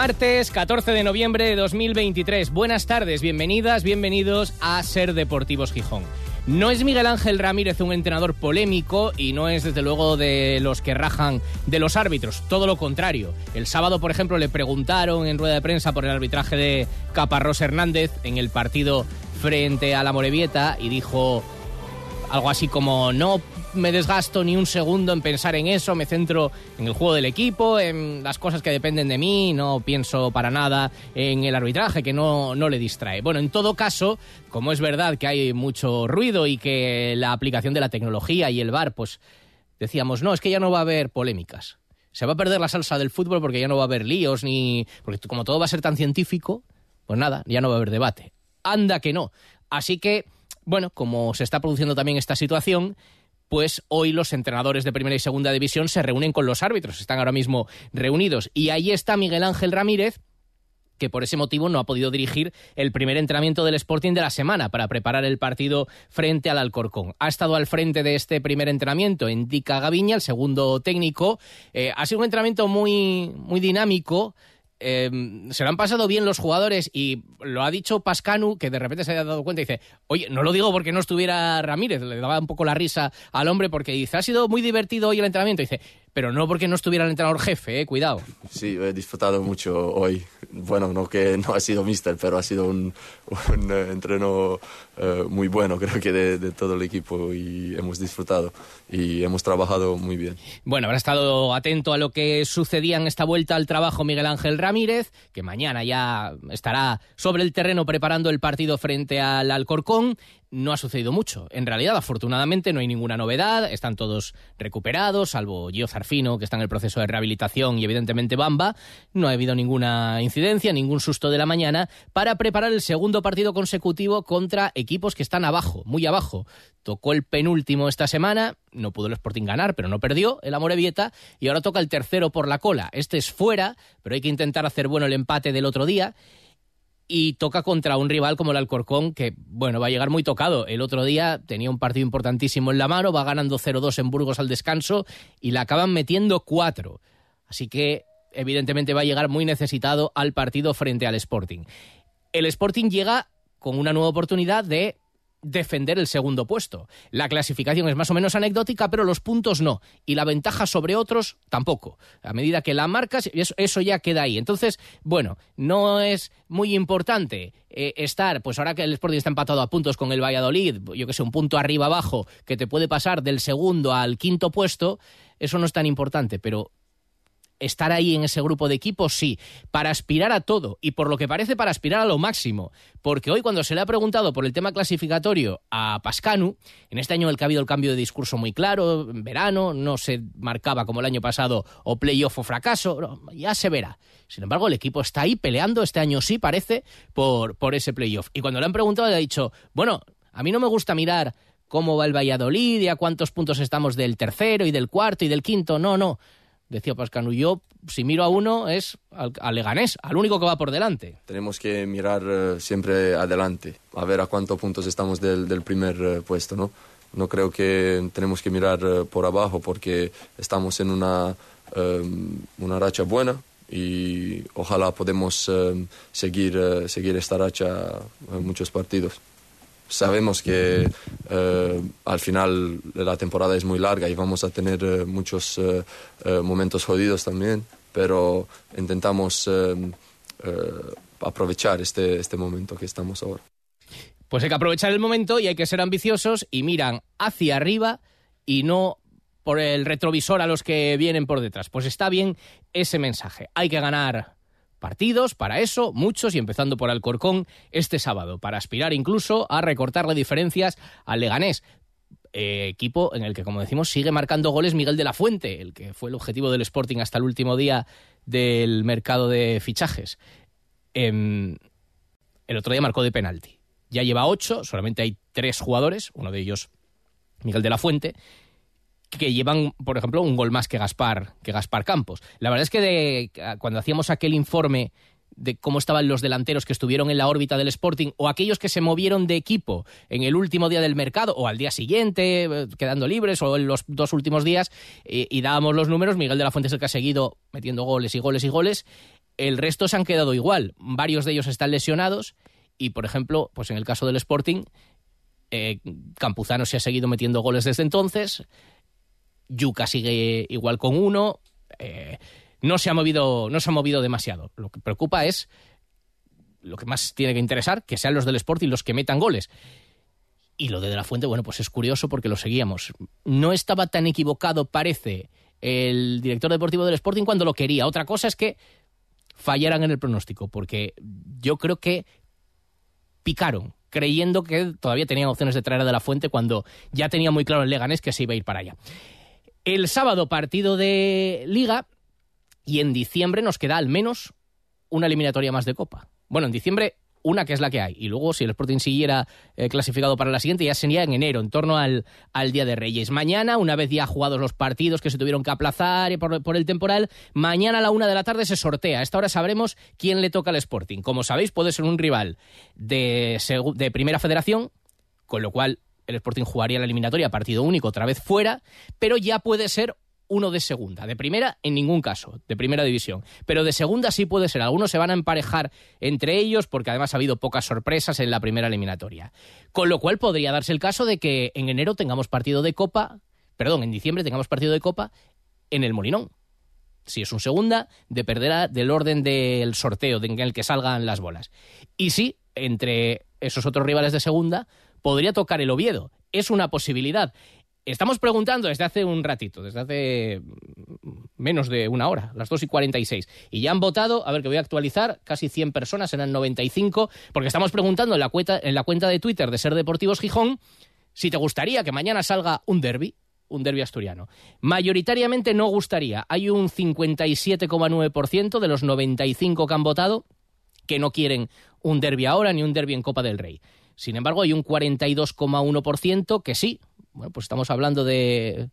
Martes 14 de noviembre de 2023. Buenas tardes, bienvenidas, bienvenidos a Ser Deportivos Gijón. No es Miguel Ángel Ramírez un entrenador polémico y no es desde luego de los que rajan de los árbitros, todo lo contrario. El sábado, por ejemplo, le preguntaron en rueda de prensa por el arbitraje de Caparrós Hernández en el partido frente a la Morevieta y dijo algo así como no me desgasto ni un segundo en pensar en eso, me centro en el juego del equipo, en las cosas que dependen de mí, no pienso para nada en el arbitraje, que no, no le distrae. Bueno, en todo caso, como es verdad que hay mucho ruido y que la aplicación de la tecnología y el VAR, pues decíamos, no, es que ya no va a haber polémicas. Se va a perder la salsa del fútbol porque ya no va a haber líos, ni. Porque como todo va a ser tan científico, pues nada, ya no va a haber debate. Anda que no. Así que, bueno, como se está produciendo también esta situación, pues hoy los entrenadores de primera y segunda división se reúnen con los árbitros, están ahora mismo reunidos. Y ahí está Miguel Ángel Ramírez, que por ese motivo no ha podido dirigir el primer entrenamiento del Sporting de la semana para preparar el partido frente al Alcorcón. Ha estado al frente de este primer entrenamiento en Dica Gaviña, el segundo técnico. Eh, ha sido un entrenamiento muy, muy dinámico. Eh, se lo han pasado bien los jugadores y lo ha dicho Pascanu, que de repente se ha dado cuenta y dice, oye, no lo digo porque no estuviera Ramírez, le daba un poco la risa al hombre porque dice, ha sido muy divertido hoy el entrenamiento. Dice, pero no porque no estuviera el entrenador jefe, eh, cuidado. Sí, he disfrutado mucho hoy. Bueno, no que no ha sido mister, pero ha sido un, un eh, entreno eh, muy bueno, creo que de, de, todo el equipo y hemos disfrutado y hemos trabajado muy bien. Bueno, habrá estado atento a lo que sucedía en esta vuelta al trabajo Miguel Ángel Ramírez, que mañana ya estará sobre el terreno preparando el partido frente al Alcorcón no ha sucedido mucho. En realidad, afortunadamente, no hay ninguna novedad, están todos recuperados, salvo Gio Zarfino, que está en el proceso de rehabilitación, y evidentemente Bamba. No ha habido ninguna incidencia, ningún susto de la mañana, para preparar el segundo partido consecutivo contra que están abajo, muy abajo. Tocó el penúltimo esta semana, no pudo el Sporting ganar, pero no perdió el Amorebieta, y ahora toca el tercero por la cola. Este es fuera, pero hay que intentar hacer bueno el empate del otro día y toca contra un rival como el Alcorcón, que, bueno, va a llegar muy tocado. El otro día tenía un partido importantísimo en la mano, va ganando 0-2 en Burgos al descanso y la acaban metiendo 4. Así que, evidentemente, va a llegar muy necesitado al partido frente al Sporting. El Sporting llega con una nueva oportunidad de defender el segundo puesto. La clasificación es más o menos anecdótica, pero los puntos no. Y la ventaja sobre otros tampoco. A medida que la marcas, eso, ya queda ahí. Entonces, bueno, no es muy importante eh, estar, pues ahora que el Sporting está empatado a puntos con el Valladolid, yo que sé, un punto arriba abajo, que te puede pasar del segundo al quinto puesto, eso no es tan importante, pero estar ahí en ese grupo de equipos, sí, para aspirar a todo y por lo que parece para aspirar a lo máximo. Porque hoy cuando se le ha preguntado por el tema clasificatorio a Pascanu, en este año el que ha habido el cambio de discurso muy claro, en verano, no se marcaba como el año pasado o playoff o fracaso, ya se verá. Sin embargo, el equipo está ahí peleando, este año sí parece, por, por ese playoff. Y cuando le han preguntado le ha dicho, bueno, a mí no me gusta mirar cómo va el Valladolid y a cuántos puntos estamos del tercero y del cuarto y del quinto, no, no decía Pascanu, yo si miro a uno es al, al, Leganés, al único que va por delante. Tenemos que mirar uh, siempre adelante, a ver a cuántos puntos estamos del, primer uh, puesto, ¿no? No creo que tenemos que mirar uh, por abajo porque estamos en una, una racha buena y ojalá podemos seguir, seguir esta racha en muchos partidos sabemos que eh, al final la temporada es muy larga y vamos a tener eh, muchos eh, momentos jodidos también, pero intentamos aprovechar este, este momento que estamos ahora. Pues hay que aprovechar el momento y hay que ser ambiciosos y miran hacia arriba y no por el retrovisor a los que vienen por detrás. Pues está bien ese mensaje. Hay que ganar partidos para eso, muchos, y empezando por Alcorcón este sábado, para aspirar incluso a recortarle diferencias al Leganés. Eh, equipo en el que, como decimos, sigue marcando goles Miguel de la Fuente, el que fue el objetivo del Sporting hasta el último día del mercado de fichajes. Eh, el otro día marcó de penalti. Ya lleva ocho, solamente hay tres jugadores, uno de ellos Miguel de la Fuente, que llevan, por ejemplo, un gol más que Gaspar, que Gaspar Campos. La verdad es que de, cuando hacíamos aquel informe de cómo estaban los delanteros que estuvieron en la órbita del Sporting o aquellos que se movieron de equipo en el último día del mercado o al día siguiente, eh, quedando libres o en los dos últimos días, eh, y dábamos los números, Miguel de la Fuente es el que ha seguido metiendo goles y goles y goles, el resto se han quedado igual, varios de ellos están lesionados y, por ejemplo, pues en el caso del Sporting, eh, Campuzano se ha seguido metiendo goles desde entonces, Yuca sigue igual con uno, no se ha movido, no se ha movido demasiado. Lo que preocupa es lo que más tiene que interesar, que sean los del Sporting los que metan goles. Y lo de De La Fuente, bueno, pues es curioso porque lo seguíamos. No estaba tan equivocado, parece, el director deportivo del Sporting cuando lo quería. Otra cosa es que fallaran en el pronóstico, porque yo creo que picaron, creyendo que todavía tenían opciones de traer a De La Fuente cuando ya tenía muy claro el Leganés que se iba a ir para allá. El sábado, partido de Liga, y en diciembre nos queda al menos una eliminatoria más de Copa. Bueno, en diciembre una que es la que hay. Y luego, si el Sporting siguiera eh, clasificado para la siguiente, ya sería en enero, en torno al, al, Día de Reyes. Mañana, una vez ya jugados los partidos que se tuvieron que aplazar por, por, el temporal, mañana a la una de la tarde se sortea. A esta hora sabremos quién le toca al Sporting. Como sabéis, puede ser un rival de, de Primera Federación, con lo cual el Sporting jugaría la eliminatoria partido único otra vez fuera, pero ya puede ser uno de segunda. De primera, en ningún caso, de primera división. Pero de segunda sí puede ser. Algunos se van a emparejar entre ellos porque además ha habido pocas sorpresas en la primera eliminatoria. Con lo cual podría darse el caso de que en enero tengamos partido de Copa, perdón, en diciembre tengamos partido de Copa en el Molinón. Si es un segunda, dependerá del orden del sorteo en el que salgan las bolas. Y sí, entre esos otros rivales de segunda, podría tocar el Oviedo. Es una posibilidad. Estamos preguntando desde hace un ratito, desde hace menos de una hora, las 2 y 46. Y ya han votado, a ver que voy a actualizar, casi 100 personas, eran 95, porque estamos preguntando en la cuenta, en la cuenta de Twitter de Ser Deportivos Gijón si te gustaría que mañana salga un derby, un derby asturiano. Mayoritariamente no gustaría. Hay un 57,9% de los 95 que han votado que no quieren un derby ahora ni un derby en Copa del Rey. Sin embargo, hay un 42,1% que sí, bueno, pues estamos hablando de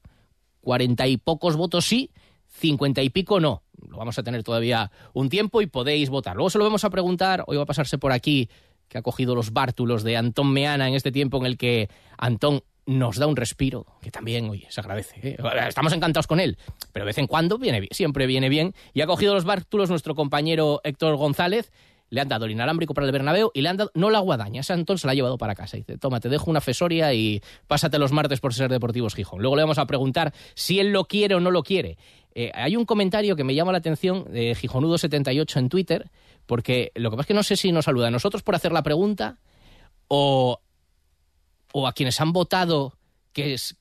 cuarenta y pocos votos sí, cincuenta y pico no. Lo vamos a tener todavía un tiempo y podéis votar. Luego se lo vamos a preguntar, hoy va a pasarse por aquí, que ha cogido los bártulos de Antón Meana en este tiempo en el que Antón nos da un respiro, que también, oye, se agradece. ¿eh? Estamos encantados con él, pero de vez en cuando viene, siempre viene bien. Y ha cogido los bártulos nuestro compañero Héctor González, le han dado el inalámbrico para el Bernabéu y le han dado, no la guadaña, esa Antón se la ha llevado para casa. Dice, toma, te dejo una fesoria y pásate los martes por ser Deportivos Gijón. Luego le vamos a preguntar si él lo quiere o no lo quiere. Eh, hay un comentario que me llama la atención de Gijonudo78 en Twitter, porque lo que pasa es que no sé si nos saluda a nosotros por hacer la pregunta o, o a quienes han votado que es,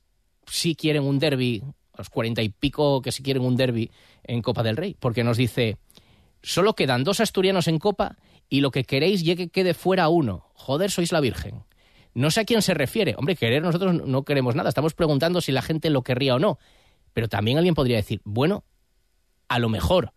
sí quieren un derby, los cuarenta y pico que sí quieren un derby en Copa del Rey, porque nos dice Solo quedan dos asturianos en Copa y lo que queréis que quede fuera uno. Joder, sois la Virgen. No sé a quién se refiere. Hombre, querer nosotros no queremos nada. Estamos preguntando si la gente lo querría o no. Pero también alguien podría decir, bueno, a lo mejor,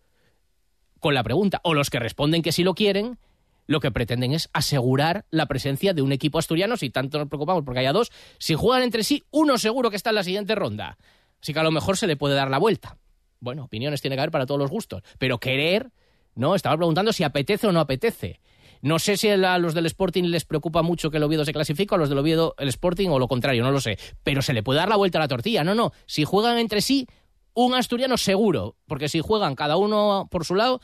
con la pregunta, o los que responden que sí lo quieren, lo que pretenden es asegurar la presencia de un equipo asturiano, si tanto nos preocupamos porque haya dos, si juegan entre sí, uno seguro que está en la siguiente ronda. Así que a lo mejor se le puede dar la vuelta. Bueno, opiniones tiene que haber para todos los gustos, pero querer no, estaba preguntando si apetece o no apetece. No sé si a los del Sporting les preocupa mucho que el Oviedo se clasifique, a los del Oviedo el Sporting o lo contrario, no lo sé. Pero se le puede dar la vuelta a la tortilla. No, no. Si juegan entre sí, un asturiano seguro. Porque si juegan cada uno por su lado,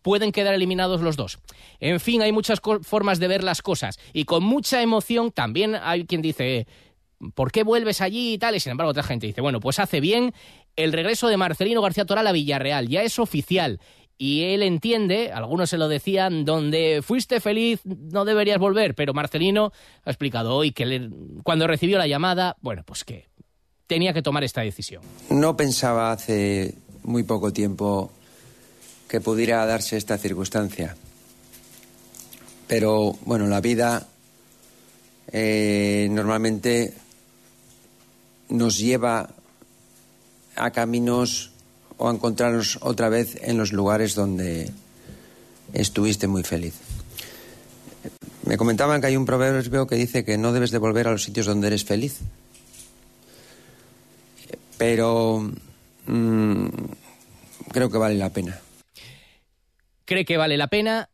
pueden quedar eliminados los dos. En fin, hay muchas formas de ver las cosas. Y con mucha emoción también hay quien dice, ¿por qué vuelves allí y tal? Y sin embargo otra gente dice, bueno, pues hace bien el regreso de Marcelino García Toral a Villarreal. Ya es oficial y él entiende, algunos se lo decían, donde fuiste feliz no deberías volver, pero Marcelino ha explicado hoy que cuando recibió la llamada, bueno, pues que tenía que tomar esta decisión. No pensaba hace muy poco tiempo que pudiera darse esta circunstancia, pero bueno, la vida eh, normalmente nos lleva a caminos o encontrarnos otra vez en los lugares donde estuviste muy feliz. Me comentaban que hay un proverbio que dice que no debes de volver a los sitios donde eres feliz. Pero mm, creo que vale la pena. Cree que vale la pena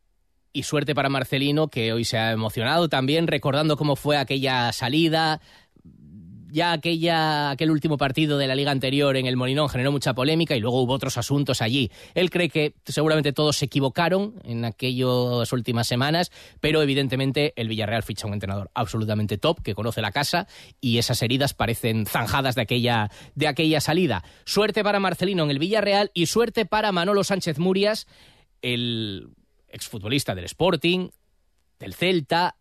y suerte para Marcelino, que hoy se ha emocionado también, recordando cómo fue aquella salida, ya aquella, aquel último partido de la liga anterior en el Molinón generó mucha polémica y luego hubo otros asuntos allí. Él cree que seguramente todos se equivocaron en aquellas últimas semanas, pero evidentemente el Villarreal ficha un entrenador absolutamente top que conoce la casa y esas heridas parecen zanjadas de aquella, de aquella salida. Suerte para Marcelino en el Villarreal y suerte para Manolo Sánchez Murias, el exfutbolista del Sporting, del Celta,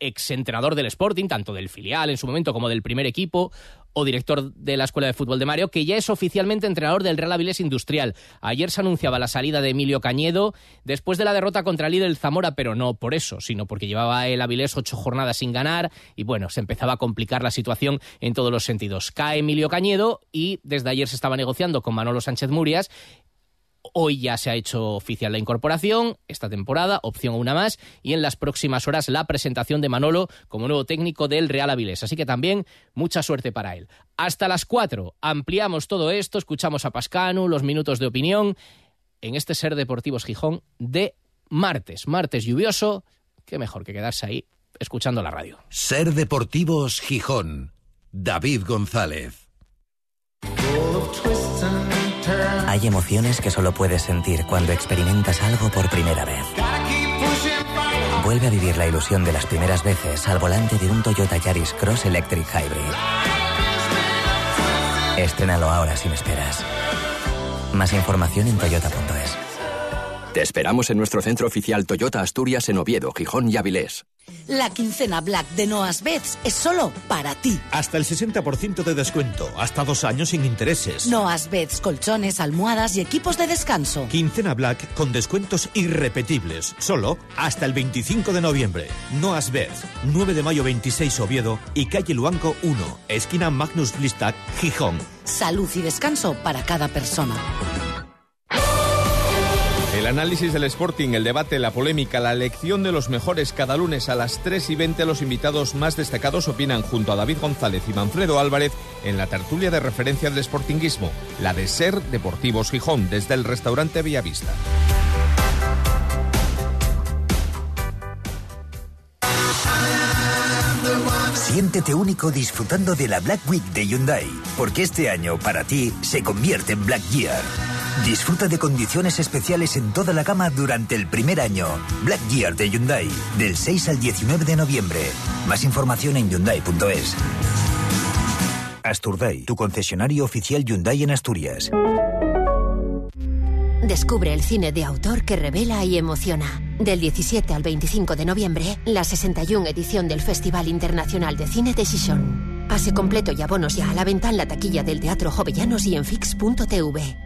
exentrenador del Sporting, tanto del filial en su momento como del primer equipo, o director de la Escuela de Fútbol de Mario, que ya es oficialmente entrenador del Real Avilés Industrial. Ayer se anunciaba la salida de Emilio Cañedo después de la derrota contra el líder Zamora, pero no por eso, sino porque llevaba el Avilés ocho jornadas sin ganar y bueno, se empezaba a complicar la situación en todos los sentidos. Cae Emilio Cañedo y desde ayer se estaba negociando con Manolo Sánchez Murias Hoy ya se ha hecho oficial la incorporación, esta temporada, opción una más, y en las próximas horas la presentación de Manolo como nuevo técnico del Real Avilés. Así que también mucha suerte para él. Hasta las cuatro ampliamos todo esto, escuchamos a Pascanu, los minutos de opinión, en este Ser Deportivos Gijón de martes. Martes lluvioso, qué mejor que quedarse ahí escuchando la radio. Ser Deportivos Gijón. David González. Hay emociones que solo puedes sentir cuando experimentas algo por primera vez. Vuelve a vivir la ilusión de las primeras veces al volante de un Toyota Yaris Cross Electric Hybrid. Estrénalo ahora sin esperas. Más información en toyota.es. Te esperamos en nuestro centro oficial Toyota Asturias en Oviedo, Gijón y Avilés. La quincena Black de Noas Beds es solo para ti. Hasta el 60% de descuento, hasta dos años sin intereses. Noas Beds, colchones, almohadas y equipos de descanso. Quincena Black con descuentos irrepetibles, solo hasta el 25 de noviembre. Noas Beds, 9 de mayo 26 Oviedo y calle Luanco 1, esquina Magnus Blistac, Gijón. Salud y descanso para cada persona. El análisis del Sporting, el debate, la polémica, la elección de los mejores cada lunes a las 3 y 20 los invitados más destacados opinan junto a David González y Manfredo Álvarez en la tertulia de referencia del Sportinguismo, la de Ser Deportivos Gijón, desde el restaurante Villavista. Siéntete único disfrutando de la Black Week de Hyundai, porque este año para ti se convierte en Black Year. Disfruta de condiciones especiales en toda la gama durante el primer año. Black Year de Hyundai, del 6 al 19 de noviembre. Más información en hyundai.es. Asturday, tu concesionario oficial Hyundai en Asturias. Descubre el cine de autor que revela y emociona. Del 17 al 25 de noviembre, la 61 edición del Festival Internacional de Cine de Gijón. Pase completo y abonos ya a la venta en la taquilla del Teatro Jovellanos y en fix.tv.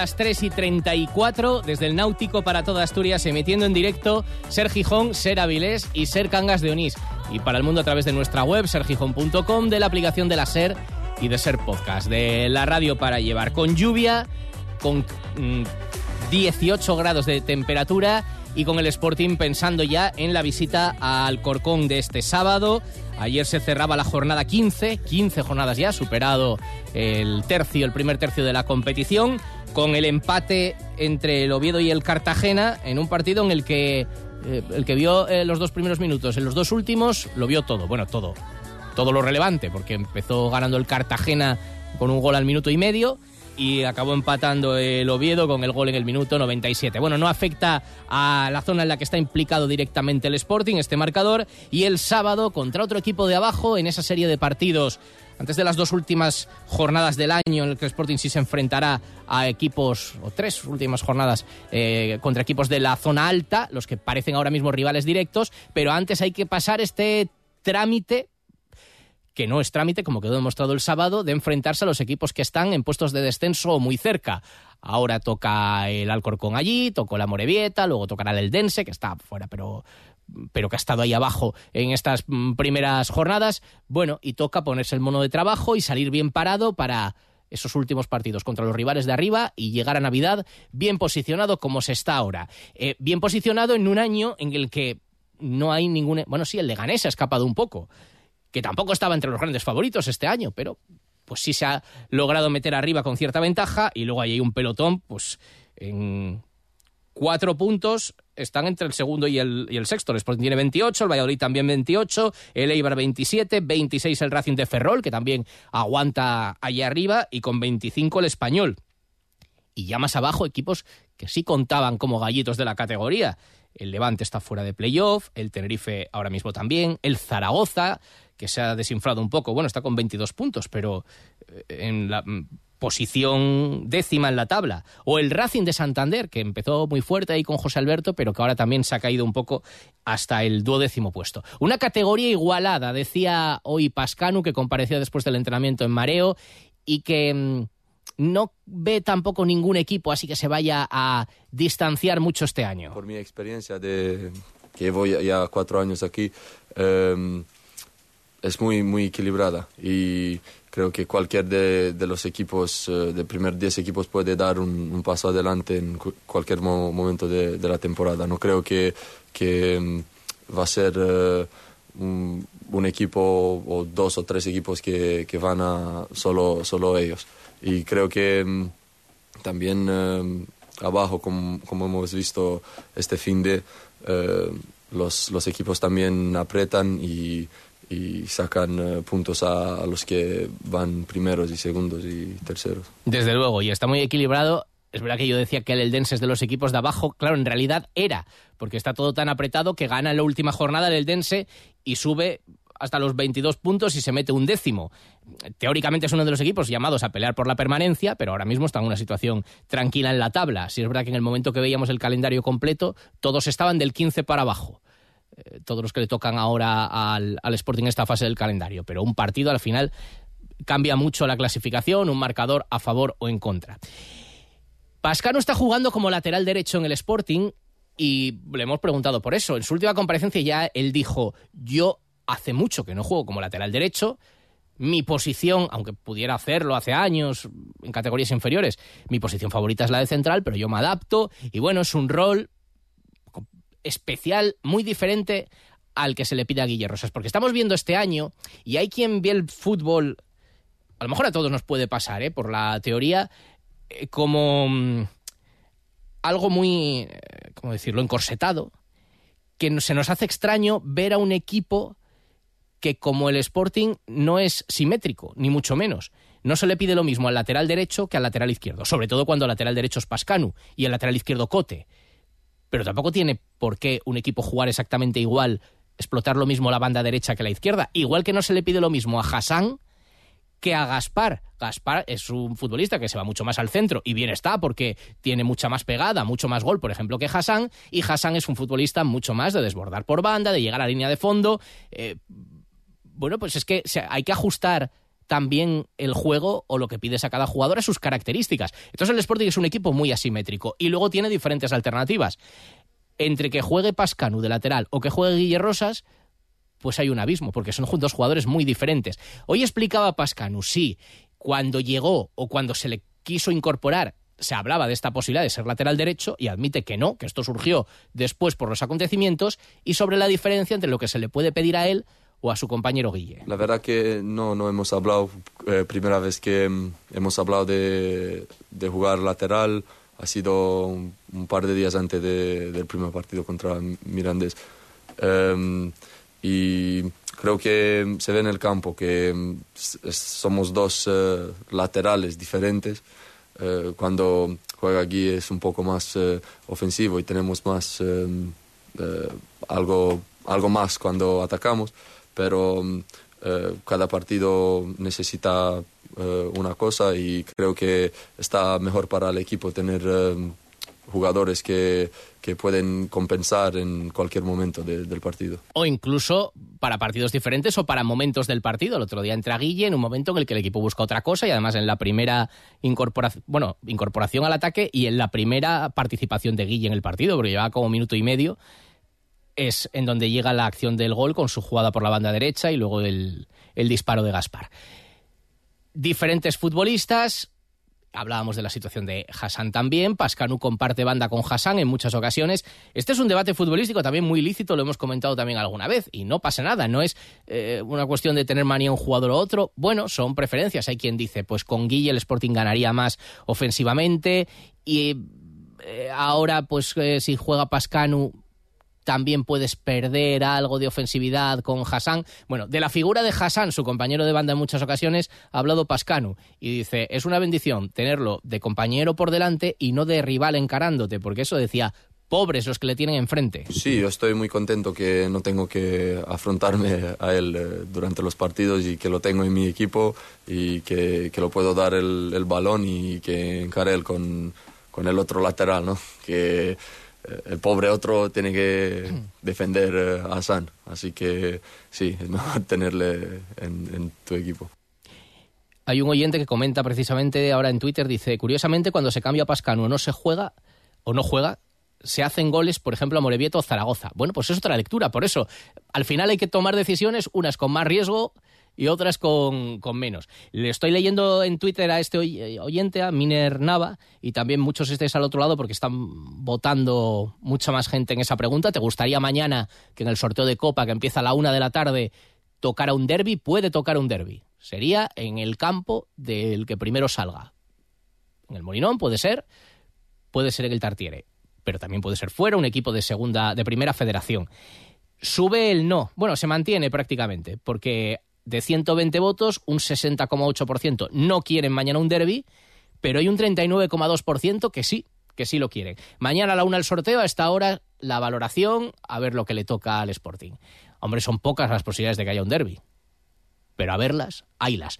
Las 3 y 34 desde el Náutico para toda Asturias, emitiendo en directo Ser Gijón, Ser Avilés y Ser Cangas de Onís. Y para el mundo a través de nuestra web, sergijón.com, de la aplicación de la Ser y de Ser Podcast, de la radio para llevar con lluvia, con 18 mm, grados de temperatura y con el Sporting pensando ya en la visita al Corcón de este sábado. Ayer se cerraba la jornada 15, 15 jornadas ya, superado el tercio, el primer tercio de la competición, con el empate entre el Oviedo y el Cartagena en un partido en el que eh, el que vio eh, los dos primeros minutos, en los dos últimos, lo vio todo, bueno, todo, todo lo relevante, porque empezó ganando el Cartagena con un gol al minuto y medio y acabó empatando el Oviedo con el gol en el minuto 97. Bueno, no afecta a la zona en la que está implicado directamente el Sporting este marcador y el sábado contra otro equipo de abajo en esa serie de partidos antes de las dos últimas jornadas del año en el que el Sporting sí se enfrentará a equipos, o tres últimas jornadas eh, contra equipos de la zona alta, los que parecen ahora mismo rivales directos, pero antes hay que pasar este trámite que no es trámite, como quedó demostrado el sábado, de enfrentarse a los equipos que están en puestos de descenso o muy cerca. Ahora toca el Alcorcón allí, tocó la Morevieta, luego tocará el Eldense, que está fuera, pero pero que ha estado ahí abajo en estas mm, primeras jornadas. Bueno, y toca ponerse el mono de trabajo y salir bien parado para esos últimos partidos contra los rivales de arriba y llegar a Navidad bien posicionado como se está ahora. Eh, bien posicionado en un año en el que no hay ningún... Bueno, sí, el Leganés ha escapado un poco que tampoco estaba entre los grandes favoritos este año, pero pues sí se ha logrado meter arriba con cierta ventaja y luego hay un pelotón, pues en cuatro puntos están entre el segundo y el, y el sexto. El Sporting tiene 28, el Valladolid también 28, el Eibar 27, 26 el Racing de Ferrol, que también aguanta allá arriba, y con 25 el Español. Y ya más abajo equipos que sí contaban como gallitos de la categoría. El Levante está fuera de playoff, el Tenerife ahora mismo también, el Zaragoza, que se ha desinflado un poco, bueno, está con 22 puntos, pero eh, en la mm, posición décima en la tabla. O el Racing de Santander, que empezó muy fuerte ahí con José Alberto, pero que ahora también se ha caído un poco hasta el duodécimo puesto. Una categoría igualada, decía hoy Pascanu, que compareció después del entrenamiento en Mareo, y que mm, no ve tampoco ningún equipo así que se vaya a distanciar mucho este año. Por mi experiencia de que llevo ya cuatro años aquí, em, es muy, muy equilibrada y creo que cualquier de, de los equipos, eh, de primer 10 equipos, puede dar un, paso adelante en cualquier momento de, de, la temporada. No creo que, que mm, va a ser eh, un, equipo o dos o tres equipos que, que van a solo, solo ellos. Y creo que mm, también eh, abajo, como, como, hemos visto este fin de, los, los equipos también apretan y y sacan eh, puntos a, los que van primeros y segundos y terceros. Desde luego, y está muy equilibrado. Es verdad que yo decía que el Eldense es de los equipos de abajo. Claro, en realidad era, porque está todo tan apretado que gana en la última jornada el Eldense y sube hasta los 22 puntos y se mete un décimo. Teóricamente es uno de los equipos llamados a pelear por la permanencia, pero ahora mismo está en una situación tranquila en la tabla. Si es verdad que en el momento que veíamos el calendario completo, todos estaban del 15 para abajo. Todos los que le tocan ahora al, Sporting esta fase del calendario, pero un partido al final cambia mucho la clasificación, un marcador a favor o en contra. Pascano está jugando como lateral derecho en el Sporting y le hemos preguntado por eso. En su última comparecencia ya él dijo, yo hace mucho que no juego como lateral derecho, mi posición, aunque pudiera hacerlo hace años en categorías inferiores, mi posición favorita es la de central, pero yo me adapto y bueno, es un rol especial, muy diferente al que se le pide a Guille Rosas. Porque estamos viendo este año y hay quien ve el fútbol, a lo mejor a todos nos puede pasar, ¿eh? por la teoría, eh, como mm, algo muy, eh, ¿cómo decirlo?, encorsetado, que se nos hace extraño ver a un equipo que como el Sporting no es simétrico, ni mucho menos. No se le pide lo mismo al lateral derecho que al lateral izquierdo, sobre todo cuando el lateral derecho es Pascanu y el lateral izquierdo Cote pero tampoco tiene por qué un equipo jugar exactamente igual, explotar lo mismo la banda derecha que la izquierda. Igual que no se le pide lo mismo a Hassan que a Gaspar. Gaspar es un futbolista que se va mucho más al centro y bien está porque tiene mucha más pegada, mucho más gol, por ejemplo, que Hassan. Y Hassan es un futbolista mucho más de desbordar por banda, de llegar a línea de fondo. Eh, bueno, pues es que hay que ajustar también el juego o lo que pides a cada jugador a sus características. Entonces el Sporting es un equipo muy asimétrico y luego tiene diferentes alternativas. Entre que juegue Pascanu de lateral o que juegue Guille Rosas, pues hay un abismo, porque son dos jugadores muy diferentes. Hoy explicaba Pascanu, sí, cuando llegó o cuando se le quiso incorporar se hablaba de esta posibilidad de ser lateral derecho y admite que no, que esto surgió después por los acontecimientos y sobre la diferencia entre lo que se le puede pedir a él o a su compañero Guille? La verdad que no, no hemos hablado, eh, primera vez que mm, hemos hablado de, de, jugar lateral, ha sido un, par de días antes del primer partido contra Mirandés. Em, y creo que se ve en el campo que mm, somos dos eh, laterales diferentes. eh, cuando juega aquí es un poco más eh, ofensivo y tenemos más eh, algo, algo más cuando atacamos, pero cada partido necesita una cosa y creo que está mejor para el equipo tener jugadores que, que pueden compensar en cualquier momento del partido. O incluso para partidos diferentes o para momentos del partido. El otro día entra Guille en un momento en el que el equipo busca otra cosa y además en la primera incorporación, bueno, incorporación al ataque y en la primera participación de Guille en el partido, porque lleva como minuto y medio, es en donde llega la acción del gol con su jugada por la banda derecha y luego el, el disparo de Gaspar. Diferentes futbolistas, Hablábamos de la situación de Hassan también. Pascanu comparte banda con Hassan en muchas ocasiones. Este es un debate futbolístico también muy lícito, lo hemos comentado también alguna vez. Y no pasa nada, no es eh, una cuestión de tener manía un jugador o otro. Bueno, son preferencias. Hay quien dice, pues con Guille el Sporting ganaría más ofensivamente. Y eh, ahora, pues eh, si juega Pascanu, también puedes perder algo de ofensividad con Hassan. Bueno, de la figura de Hassan, su compañero de banda en muchas ocasiones, ha hablado Pascanu y dice, es una bendición tenerlo de compañero por delante y no de rival encarándote, porque eso decía, pobres los que le tienen enfrente. Sí, yo estoy muy contento que no tengo que afrontarme a él eh, durante los partidos y que lo tengo en mi equipo y que, que lo puedo dar el, balón y que encare él con, con el otro lateral, ¿no? Que el pobre otro tiene que defender eh, a San. Así que sí, es mejor tenerle en, tu equipo. Hay un oyente que comenta precisamente ahora en Twitter, dice, curiosamente cuando se cambia a Pascano no se juega o no juega, se hacen goles, por ejemplo, a Morevieta o Zaragoza. Bueno, pues es otra lectura, por eso al final hay que tomar decisiones, unas con más riesgo y otras con, menos. Le estoy leyendo en Twitter a este oyente, a Miner Nava, y también muchos estéis al otro lado porque están votando mucha más gente en esa pregunta. ¿Te gustaría mañana que en el sorteo de Copa, que empieza a la una de la tarde, tocara un derby? Puede tocar un derby. Sería en el campo del que primero salga. En el Molinón puede ser, puede ser en el Tartiere, pero también puede ser fuera, un equipo de segunda, de primera federación. Sube el no. Bueno, se mantiene prácticamente, porque de 120 votos, un 60,8% no quieren mañana un derby, pero hay un 39,2% que sí, que sí lo quieren. Mañana a la una el sorteo, a esta hora la valoración, a ver lo que le toca al Sporting. Hombre, son pocas las posibilidades de que haya un derby, pero a verlas, haylas.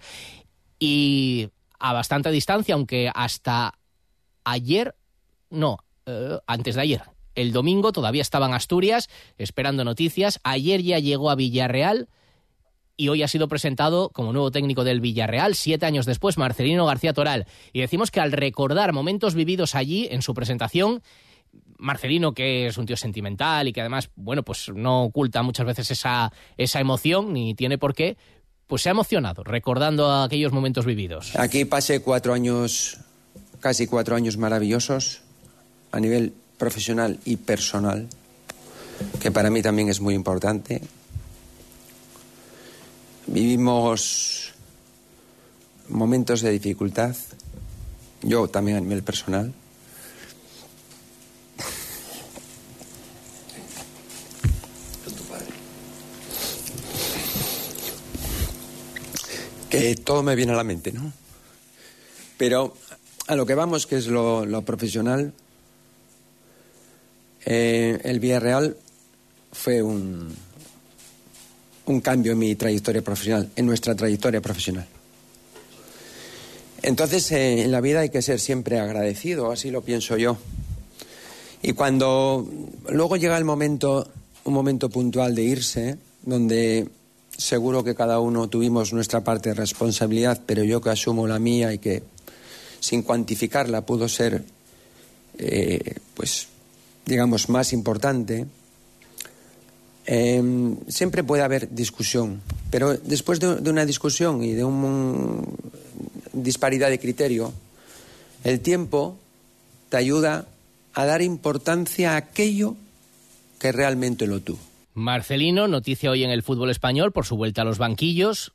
Y a bastante distancia, aunque hasta ayer, no, eh, antes de ayer, el domingo todavía estaban Asturias esperando noticias. Ayer ya llegó a Villarreal y hoy ha sido presentado como nuevo técnico del Villarreal, siete años después, Marcelino García Toral. Y decimos que al recordar momentos vividos allí en su presentación, Marcelino, que es un tío sentimental y que además, bueno, pues no oculta muchas veces esa, esa emoción, ni tiene por qué, pues se ha emocionado recordando aquellos momentos vividos. Aquí pasé cuatro años, casi cuatro años maravillosos a nivel profesional y personal, que para mí también es muy importante. Vivimos momentos de dificultad, yo también a nivel personal. Que todo me viene a la mente, ¿no? Pero a lo que vamos, que es lo, profesional, eh, el Villarreal fue un, un cambio en mi trayectoria profesional, en nuestra trayectoria profesional. Entonces, eh, en la vida hay que ser siempre agradecido, así lo pienso yo. Y cuando luego llega el momento, un momento puntual de irse, donde seguro que cada uno tuvimos nuestra parte de responsabilidad, pero yo que asumo la mía y que sin cuantificarla pudo ser, eh, pues, digamos, más importante, Em, siempre puede haber discusión, pero después de, una discusión y de una disparidad de criterio, el tiempo te ayuda a dar importancia a aquello que realmente lo tuvo. Marcelino, noticia hoy en el fútbol español por su vuelta a los banquillos,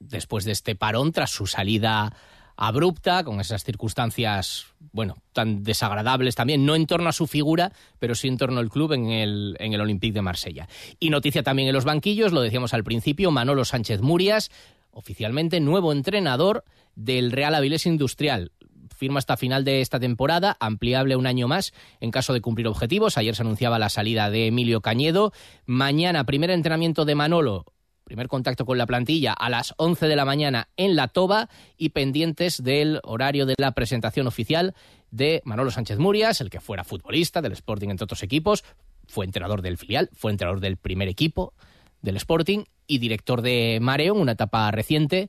después de este parón tras su salida abrupta, con esas circunstancias, bueno, tan desagradables también, no en torno a su figura, pero sí en torno al club en el, en el Olympique de Marsella. Y noticia también en los banquillos, lo decíamos al principio, Manolo Sánchez Murias, oficialmente nuevo entrenador del Real Avilés Industrial. firma hasta final de esta temporada, ampliable un año más en caso de cumplir objetivos. Ayer se anunciaba la salida de Emilio Cañedo. Mañana, primer entrenamiento de Manolo primer contacto con la plantilla a las 11 de la mañana en la Toba y pendientes del horario de la presentación oficial de Manolo Sánchez Murias, el que fuera futbolista del Sporting entre otros equipos, fue entrenador del filial, fue entrenador del primer equipo del Sporting y director de Mareo en una etapa reciente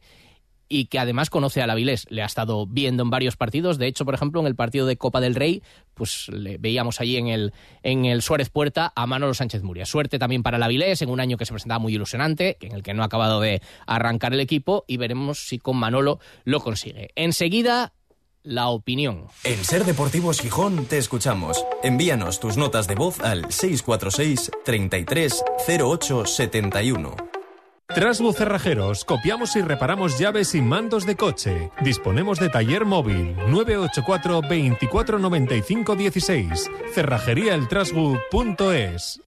y que además conoce al Avilés. Le ha estado viendo en varios partidos. De hecho, por ejemplo, en el partido de Copa del Rey, pues le veíamos allí en el, en el Suárez Puerta a Manolo Sánchez Muria. Suerte también para el Avilés en un año que se presentaba muy ilusionante, en el que no ha acabado de arrancar el equipo y veremos si con Manolo lo consigue. Enseguida, la opinión. En Ser Deportivos Gijón te escuchamos. Envíanos tus notas de voz al 646 33 08 71. Trasbu Cerrajeros, copiamos y reparamos llaves y mandos de coche. Disponemos de taller móvil 984 24 95 16. Cerrajeríaeltrasbu.es.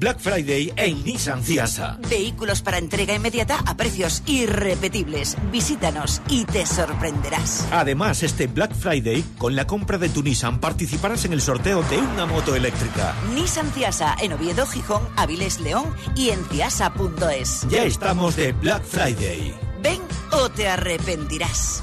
Black Friday en Nissan Ciasa. Vehículos para entrega inmediata a precios irrepetibles. Visítanos y te sorprenderás. Además, este Black Friday, con la compra de tu Nissan, participarás en el sorteo de una moto eléctrica. Nissan Ciasa en Oviedo, Gijón, Avilés, León y en ciasa.es. Ya estamos de Black Friday. Ven o te arrepentirás.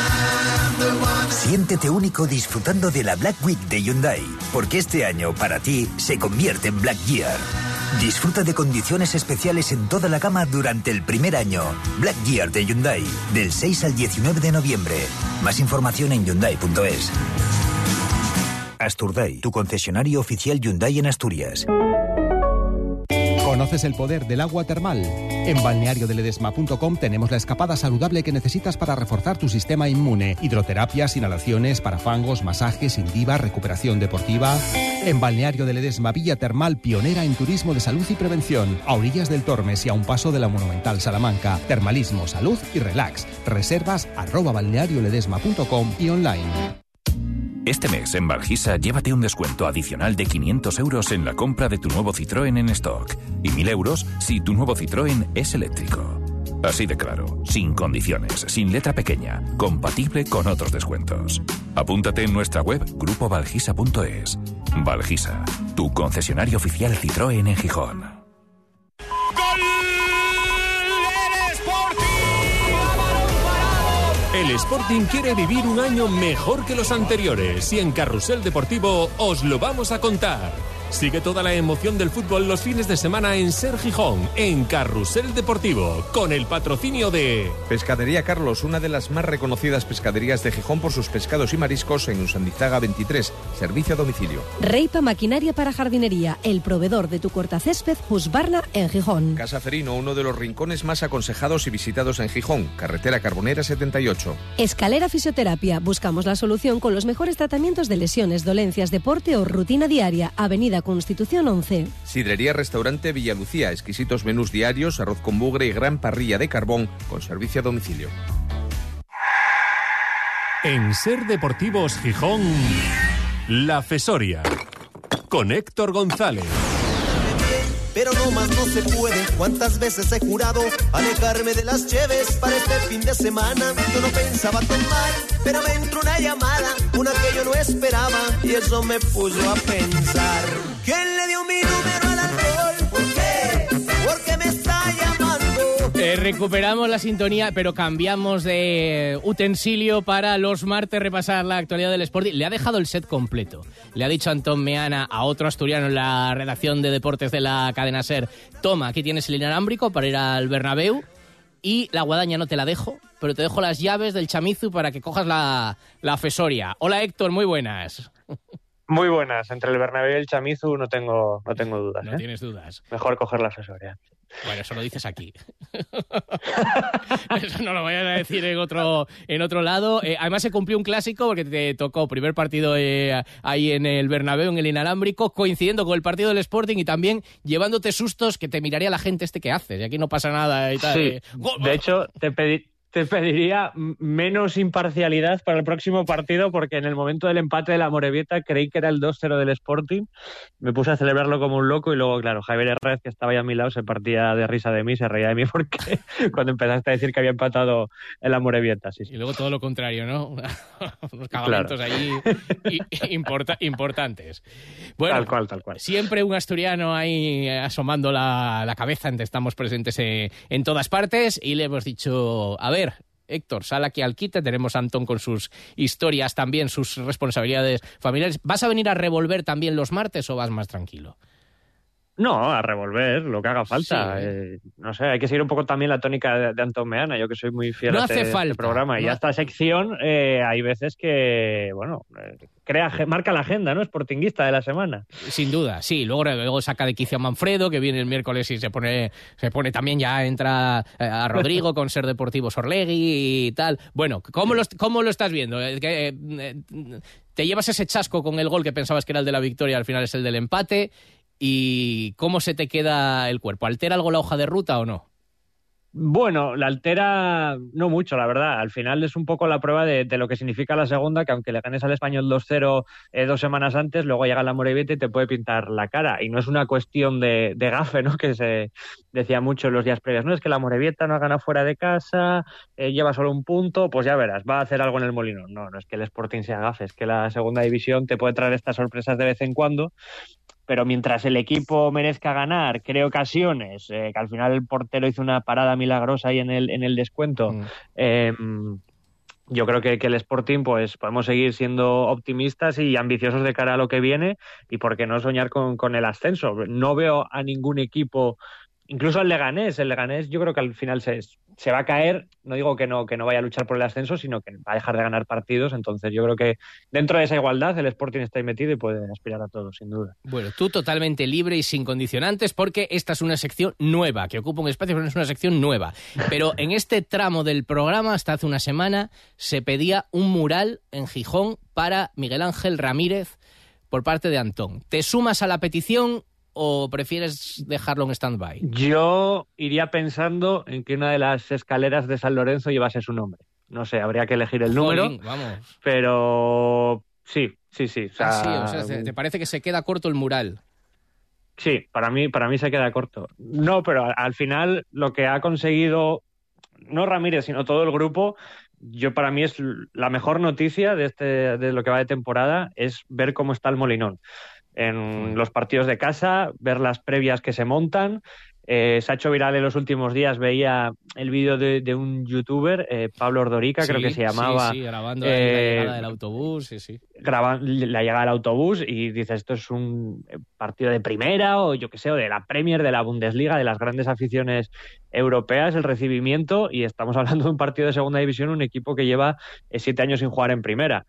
Siéntete único disfrutando de la Black Week de Hyundai, porque este año para ti se convierte en Black Year. Disfruta de condiciones especiales en toda la gama durante el primer año. Black Year de Hyundai, del 6 al 19 de noviembre. Más información en hyundai.es. Asturday, tu concesionario oficial Hyundai en Asturias. ¿Conoces el poder del agua termal? En balneariodeledesma.com tenemos la escapada saludable que necesitas para reforzar tu sistema inmune. Hidroterapias, inhalaciones, parafangos, masajes, indiva, recuperación deportiva. En Balneario de Ledesma, Villa Termal, pionera en turismo de salud y prevención. A orillas del Tormes y a un paso de la Monumental Salamanca. Termalismo, salud y relax. Reservas arroba balnearioledesma.com y online. Este mes en Valgisa llévate un descuento adicional de 500 euros en la compra de tu nuevo Citroën en stock y 1000 euros si tu nuevo Citroën es eléctrico. Así de claro, sin condiciones, sin letra pequeña, compatible con otros descuentos. Apúntate en nuestra web grupovalgisa.es. Valgisa, tu concesionario oficial Citroën en Gijón. El Sporting quiere vivir un año mejor que los anteriores y en Carrusel Deportivo os lo vamos a contar. Sigue toda la emoción del fútbol los fines de semana en Ser Gijón, en Carrusel Deportivo, con el patrocinio de... Pescadería Carlos, una de las más reconocidas pescaderías de Gijón por sus pescados y mariscos en Usandizaga 23, servicio a domicilio. Reipa Maquinaria para Jardinería, el proveedor de tu cortacésped Husbarna en Gijón. Casa Ferino, uno de los rincones más aconsejados y visitados en Gijón, carretera Carbonera 78. Escalera Fisioterapia, buscamos la solución con los mejores tratamientos de lesiones, dolencias, deporte o rutina diaria, avenida Constitución 11. Sidrería Restaurante Villalucía, exquisitos menús diarios, arroz con bugre y gran parrilla de carbón con servicio a domicilio. En Ser Deportivos Gijón, La Fesoria, con Héctor González. Pero no más no se puede. ¿Cuántas veces he jurado alejarme de las cheves para este fin de semana? Yo no pensaba tomar, pero me entró una llamada, una que yo no esperaba, y eso me puso a pensar. ¿Quién le dio mi número al alcohol? Eh, recuperamos la sintonía, pero cambiamos de utensilio para los martes repasar la actualidad del Sporting. Le ha dejado el set completo. Le ha dicho Antón Meana a otro asturiano en la redacción de deportes de la cadena SER, toma, aquí tienes el inalámbrico para ir al Bernabéu y la guadaña no te la dejo, pero te dejo las llaves del chamizu para que cojas la, la fesoria. Hola Héctor, muy buenas. Muy buenas. Entre el Bernabéu y el Chamizu no tengo, no tengo dudas. No ¿eh? tienes dudas. Mejor coger la asesoría. Bueno, eso lo dices aquí. eso no lo voy a decir en otro, en otro lado. Eh, además se cumplió un clásico porque te tocó primer partido eh, ahí en el Bernabéu, en el inalámbrico, coincidiendo con el partido del Sporting y también llevándote sustos que te miraría la gente este que haces. Y aquí no pasa nada y tal. Sí, eh. de hecho, te pedí, te pediría menos imparcialidad para el próximo partido porque en el momento del empate de la Morevieta creí que era el 2-0 del Sporting. Me puse a celebrarlo como un loco y luego, claro, Javier Herrera, que estaba ahí a mi lado, se partía de risa de mí, se reía de mí porque cuando empezaste a decir que había empatado en la Morevieta. Sí, sí. Y luego todo lo contrario, ¿no? Unos cagamentos Claro. ahí importa- importantes. Bueno, Tal cual, tal cual. Siempre un asturiano ahí asomando la, la cabeza, estamos presentes eh, en todas partes y le hemos dicho, a ver, Héctor, sal aquí al quite, tenemos a Antón con sus historias también, sus responsabilidades familiares. ¿Vas a venir a revolver también los martes o vas más tranquilo? No, a revolver, lo que haga falta. Sí. Eh, no sé, hay que seguir un poco también la tónica de, de Antón Meana, yo que soy muy fiel No a este, este falta, programa. Y a esta sección eh, hay veces que, bueno, eh, crea, marca la agenda, ¿no? Sportinguista de la semana. Sin duda, sí. Luego, luego saca de quicio a Manfredo, que viene el miércoles y se pone, se pone también ya, entra eh, a Rodrigo con Ser Deportivo Sorlegui y tal. Bueno, ¿cómo lo, cómo lo estás viendo? ¿Te llevas ese chasco con el gol que pensabas que era el de la victoria, al final es el del empate? ¿Y cómo se te queda el cuerpo? ¿Altera algo la hoja de ruta o no? Bueno, la altera no mucho, la verdad. Al final es un poco la prueba de, lo que significa la segunda, que aunque le ganes al español 2-0 eh, dos semanas antes, luego llega la Morevieta y te puede pintar la cara. Y no es una cuestión de, de gafe, ¿no? Que se decía mucho en los días previos. No es que la Morevieta no ha ganado fuera de casa, eh, lleva solo un punto, pues ya verás, va a hacer algo en el molino. No, no es que el Sporting sea gafe, es que la segunda división te puede traer estas sorpresas de vez en cuando pero mientras el equipo merezca ganar, cree ocasiones, eh, que al final el portero hizo una parada milagrosa ahí en el, en el descuento, eh, yo creo que, que el Sporting pues podemos seguir siendo optimistas y ambiciosos de cara a lo que viene y por qué no soñar con, con el ascenso. No veo a ningún equipo, incluso al Leganés, el Leganés yo creo que al final se, se va a caer, no digo que no, que no vaya a luchar por el ascenso, sino que va a dejar de ganar partidos, entonces yo creo que dentro de esa igualdad el Sporting está ahí metido y puede aspirar a todo, sin duda. Bueno, tú totalmente libre y sin condicionantes porque esta es una sección nueva, que ocupa un espacio, pero no es una sección nueva. Pero en este tramo del programa, hasta hace una semana, se pedía un mural en Gijón para Miguel Ángel Ramírez por parte de Antón. ¿Te sumas a la petición o prefieres dejarlo en stand-by? Yo iría pensando en que una de las escaleras de San Lorenzo llevase su nombre. No sé, habría que elegir el número, Jolín, vamos. pero sí, sí, sí. O sea, Ah, sí, o sea, ¿te- ¿te parece que se queda corto el mural? Sí, para mí, para mí se queda corto. No, pero al, al final lo que ha conseguido, no Ramírez, sino todo el grupo, yo para mí es la mejor noticia de, este, de lo que va de temporada, es ver cómo está el Molinón. En los partidos de casa, ver las previas que se montan. Eh, se ha hecho viral en los últimos días, veía el vídeo de, de un youtuber, eh, Pablo Ordorica, creo que se llamaba. Sí, sí, grabando la eh, llegada del autobús, sí, sí. graban la llegada al autobús y dices esto es un eh, partido de primera o yo que sé, o de la Premier, de la Bundesliga, de las grandes aficiones europeas, el recibimiento y estamos hablando de un partido de segunda división, un equipo que lleva eh, siete años sin jugar en primera.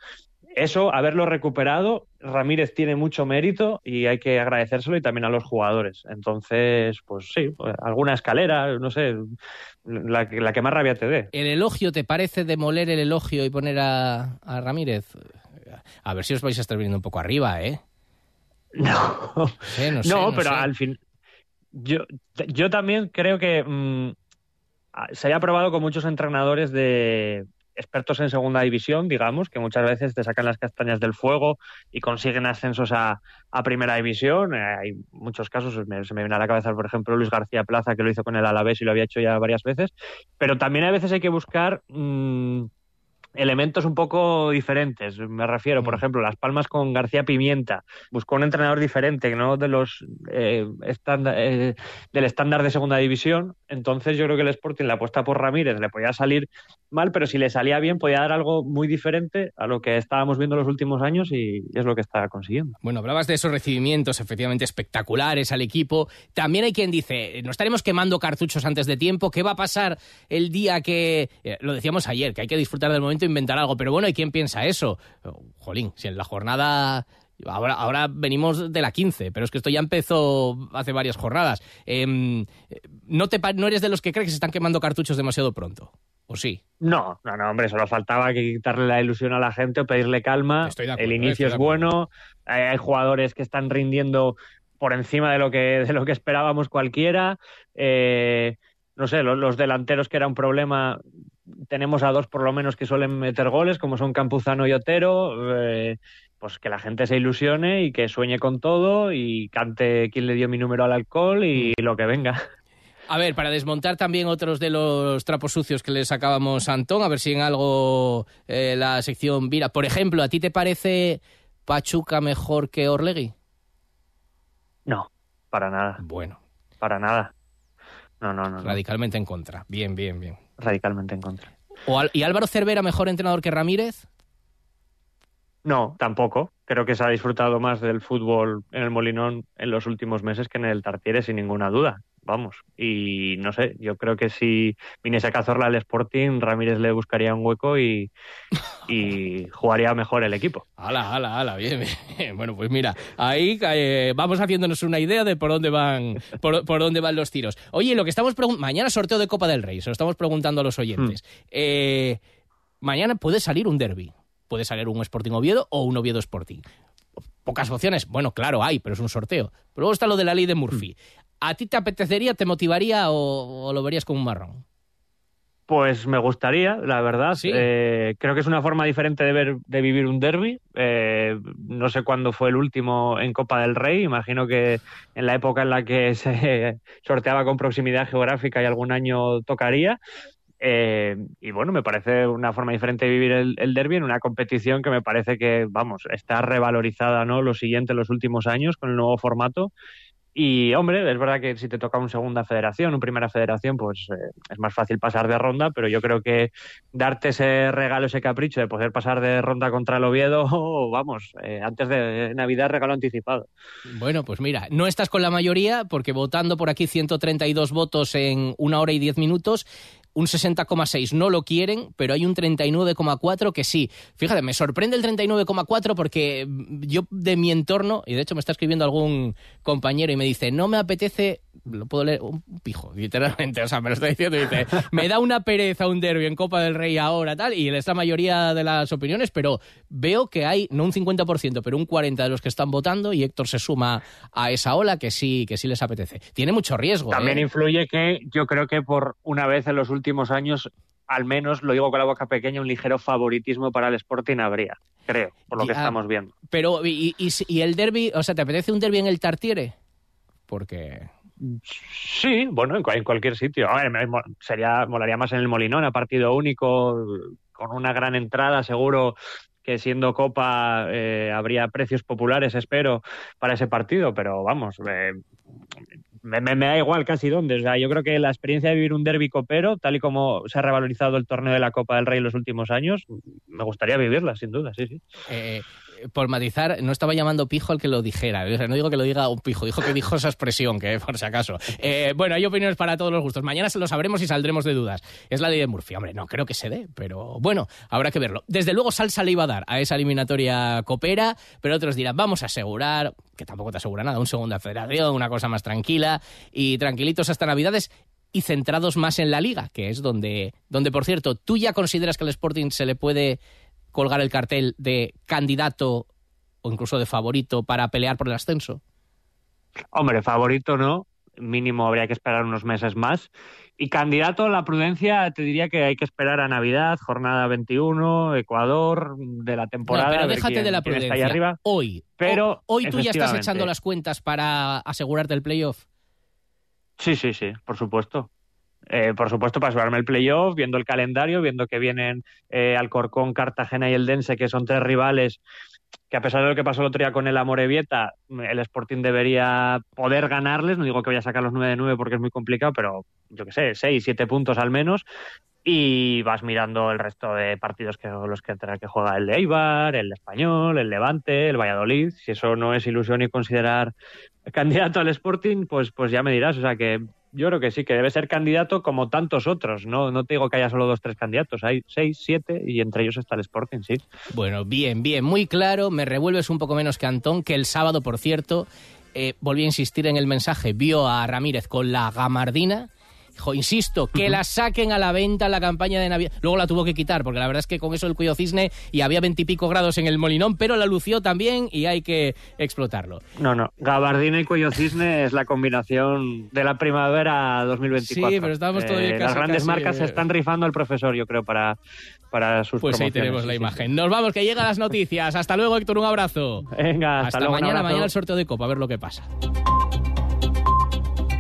Eso, haberlo recuperado, Ramírez tiene mucho mérito y hay que agradecérselo y también a los jugadores. Entonces, pues sí, pues, alguna escalera, no sé, la, que- la que más rabia te dé. ¿El elogio te parece demoler el elogio y poner a, a Ramírez? A ver si os vais a estar viniendo un poco arriba, ¿eh? No, sé, no, sé, no, no pero sé. al fin. Yo, yo también creo que mm, se haya probado con muchos entrenadores de expertos en segunda división, digamos, que muchas veces te sacan las castañas del fuego y consiguen ascensos a, a primera división. Eh, hay muchos casos, me- se me viene a la cabeza, por ejemplo, Luis García Plaza, que lo hizo con el Alavés y lo había hecho ya varias veces. Pero también a veces hay que buscar. mm, elementos un poco diferentes. Me refiero, por ejemplo, Las Palmas con García Pimienta. Buscó un entrenador diferente, no de los eh, estándar- eh, del estándar de segunda división. Entonces yo creo que el Sporting la apuesta por Ramírez le podía salir mal, pero si le salía bien podía dar algo muy diferente a lo que estábamos viendo los últimos años y es lo que está consiguiendo. Bueno, hablabas de esos recibimientos efectivamente espectaculares al equipo. También hay quien dice, no estaremos quemando cartuchos antes de tiempo. ¿Qué va a pasar el día que... eh, lo decíamos ayer, que hay que disfrutar del momento e inventar algo. Pero bueno, hay quien piensa eso. Jolín, si en la jornada Ahora, ahora venimos de la 15, pero es que esto ya empezó hace varias jornadas. Em, ¿no, te, ¿No eres de los que cree que se están quemando cartuchos demasiado pronto? ¿O sí? No, no, no, hombre, solo faltaba que quitarle la ilusión a la gente o pedirle calma. el inicio es bueno, hay, hay jugadores que están rindiendo por encima de lo que, de lo que esperábamos cualquiera. Eh, no sé, los, los, delanteros que era un problema, tenemos a dos por lo menos que suelen meter goles, como son Campuzano y Otero. Eh, pues que la gente se ilusione y que sueñe con todo y cante quién le dio mi número al alcohol y lo que venga. A ver, para desmontar también otros de los trapos sucios que le sacábamos a Antón, a ver si en algo eh, la sección vira. Por ejemplo, ¿a ti te parece Pachuca mejor que Orlegui? No, para nada. Bueno. Para nada. No, no, no. Radicalmente en contra. Bien, bien, bien. Radicalmente en contra. ¿O ¿Y Álvaro Cervera mejor entrenador que Ramírez? No, tampoco. Creo que se ha disfrutado más del fútbol en el Molinón en los últimos meses que en el Tartiere, sin ninguna duda. Vamos. Y no sé, yo creo que si viniese a Cazorla al Sporting, Ramírez le buscaría un hueco y, y jugaría mejor el equipo. Ala, ala, ala, bien, bien. Bueno, pues mira, ahí eh, vamos haciéndonos una idea de por dónde van, por, por dónde van los tiros. Oye, lo que estamos preguntando, mañana sorteo de Copa del Rey, se lo estamos preguntando a los oyentes. Hmm. Eh, mañana puede salir un derby puede salir un Sporting Oviedo o un Oviedo Sporting. Pocas opciones, bueno, claro, hay, pero es un sorteo. Pero luego está lo de la ley de Murphy. ¿A ti te apetecería, te motivaría o, lo verías como un marrón? Pues me gustaría, la verdad. Eh, creo que es una forma diferente de ver, de vivir un derby. Eh, no sé cuándo fue el último en Copa del Rey. Imagino que en la época en la que se sorteaba con proximidad geográfica y algún año tocaría. Eh, y bueno, me parece una forma diferente de vivir el, el, derby en una competición que me parece que, vamos, está revalorizada, ¿no? Lo siguiente en los últimos años con el nuevo formato. Y, hombre, es verdad que si te toca un segunda federación, un primera federación, pues eh, es más fácil pasar de ronda, pero yo creo que darte ese regalo, ese capricho de poder pasar de ronda contra el Oviedo, vamos, eh, antes de Navidad regalo anticipado. Bueno, pues mira, no estás con la mayoría porque votando por aquí 132 votos en una hora y diez minutos, un 60,6 no lo quieren, pero hay un 39,4 que sí. Fíjate, me sorprende el 39,4 porque yo de mi entorno, y de hecho me está escribiendo algún compañero y me dice, no me apetece, lo puedo leer, un pijo, literalmente, o sea, me lo está diciendo y dice, me da una pereza un derby en Copa del Rey ahora, tal, y es la mayoría de las opiniones, pero veo que hay, no un 50%, pero un 40% de los que están votando y Héctor se suma a esa ola que sí, que sí les apetece. Tiene mucho riesgo. También ¿eh? influye que yo creo que por una vez en los últimos últimos años, al menos, lo digo con la boca pequeña, un ligero favoritismo para el Sporting habría, creo, por lo que estamos viendo. Pero, ¿y, y, el derby, o sea, te apetece un derby en el Tartiere? Porque... Sí, bueno, en, cualquier sitio. A ver, sería, molaría más en el Molinón, a partido único, con una gran entrada, seguro que siendo Copa eh, habría precios populares, espero, para ese partido, pero vamos, eh, me, me, da igual casi dónde. O sea, yo creo que la experiencia de vivir un derby copero, tal y como se ha revalorizado el torneo de la Copa del Rey en los últimos años, me gustaría vivirla, sin duda, sí, sí. Eh, por matizar, no estaba llamando pijo al que lo dijera. no digo que lo diga un pijo, dijo que dijo esa expresión, que por si acaso. Eh, bueno, hay opiniones para todos los gustos. Mañana se lo sabremos y saldremos de dudas. Es la ley de Murphy. Hombre, no creo que se dé, pero bueno, habrá que verlo. Desde luego, salsa le iba a dar a esa eliminatoria copera, pero otros dirán, vamos a asegurar, que tampoco te asegura nada, un segunda federación, una cosa más tranquila y tranquilitos hasta Navidades y centrados más en la liga, que es donde, donde por cierto, tú ya consideras que al Sporting se le puede colgar el cartel de candidato o incluso de favorito para pelear por el ascenso? Hombre, favorito no, mínimo habría que esperar unos meses más. Y candidato a la prudencia, te diría que hay que esperar a Navidad, jornada 21, Ecuador, de la temporada. pero déjate de la prudencia. arriba. Hoy, pero hoy tú ya estás echando las cuentas para asegurarte el playoff. Sí, sí, sí, por supuesto. Eh, por supuesto, para asegurarme el playoff, viendo el calendario, viendo que vienen eh, Alcorcón, Cartagena y el Dense, que son tres rivales que a pesar de lo que pasó el otro día con el Amorebieta, el Sporting debería poder ganarles. No digo que vaya a sacar los 9 de 9 porque es muy complicado, pero yo qué sé, 6, 7 puntos al menos. Y vas mirando el resto de partidos que los que tendrá que juega el de Eibar, el Español, el Levante, el Valladolid. Si eso no es ilusión y considerar candidato al Sporting, pues, pues ya me dirás. O sea que yo creo que sí, que debe ser candidato como tantos otros. No, no te digo que haya solo dos, tres candidatos. Hay seis, siete y entre ellos está el Sporting, sí. Bueno, bien, bien, muy claro. Me revuelves un poco menos que Antón, que el sábado, por cierto, eh, volví a insistir en el mensaje, vio a Ramírez con la gamardina Insisto, que la saquen a la venta la campaña de Navidad. Luego la tuvo que quitar, porque la verdad es que con eso el cuello cisne y había veintipico grados en el molinón, pero la lució también y hay que explotarlo. No, no. Gabardina y cuello cisne es la combinación de la primavera 2024. Sí, pero estamos todavía eh, casi, Las grandes casi, marcas se están rifando al profesor, yo creo, para, para sus Pues ahí tenemos la imagen. Nos vamos, que llegan las noticias. Hasta luego, Héctor, un abrazo. Venga, hasta, Hasta luego, mañana, mañana el sorteo de Copa, a ver lo que pasa.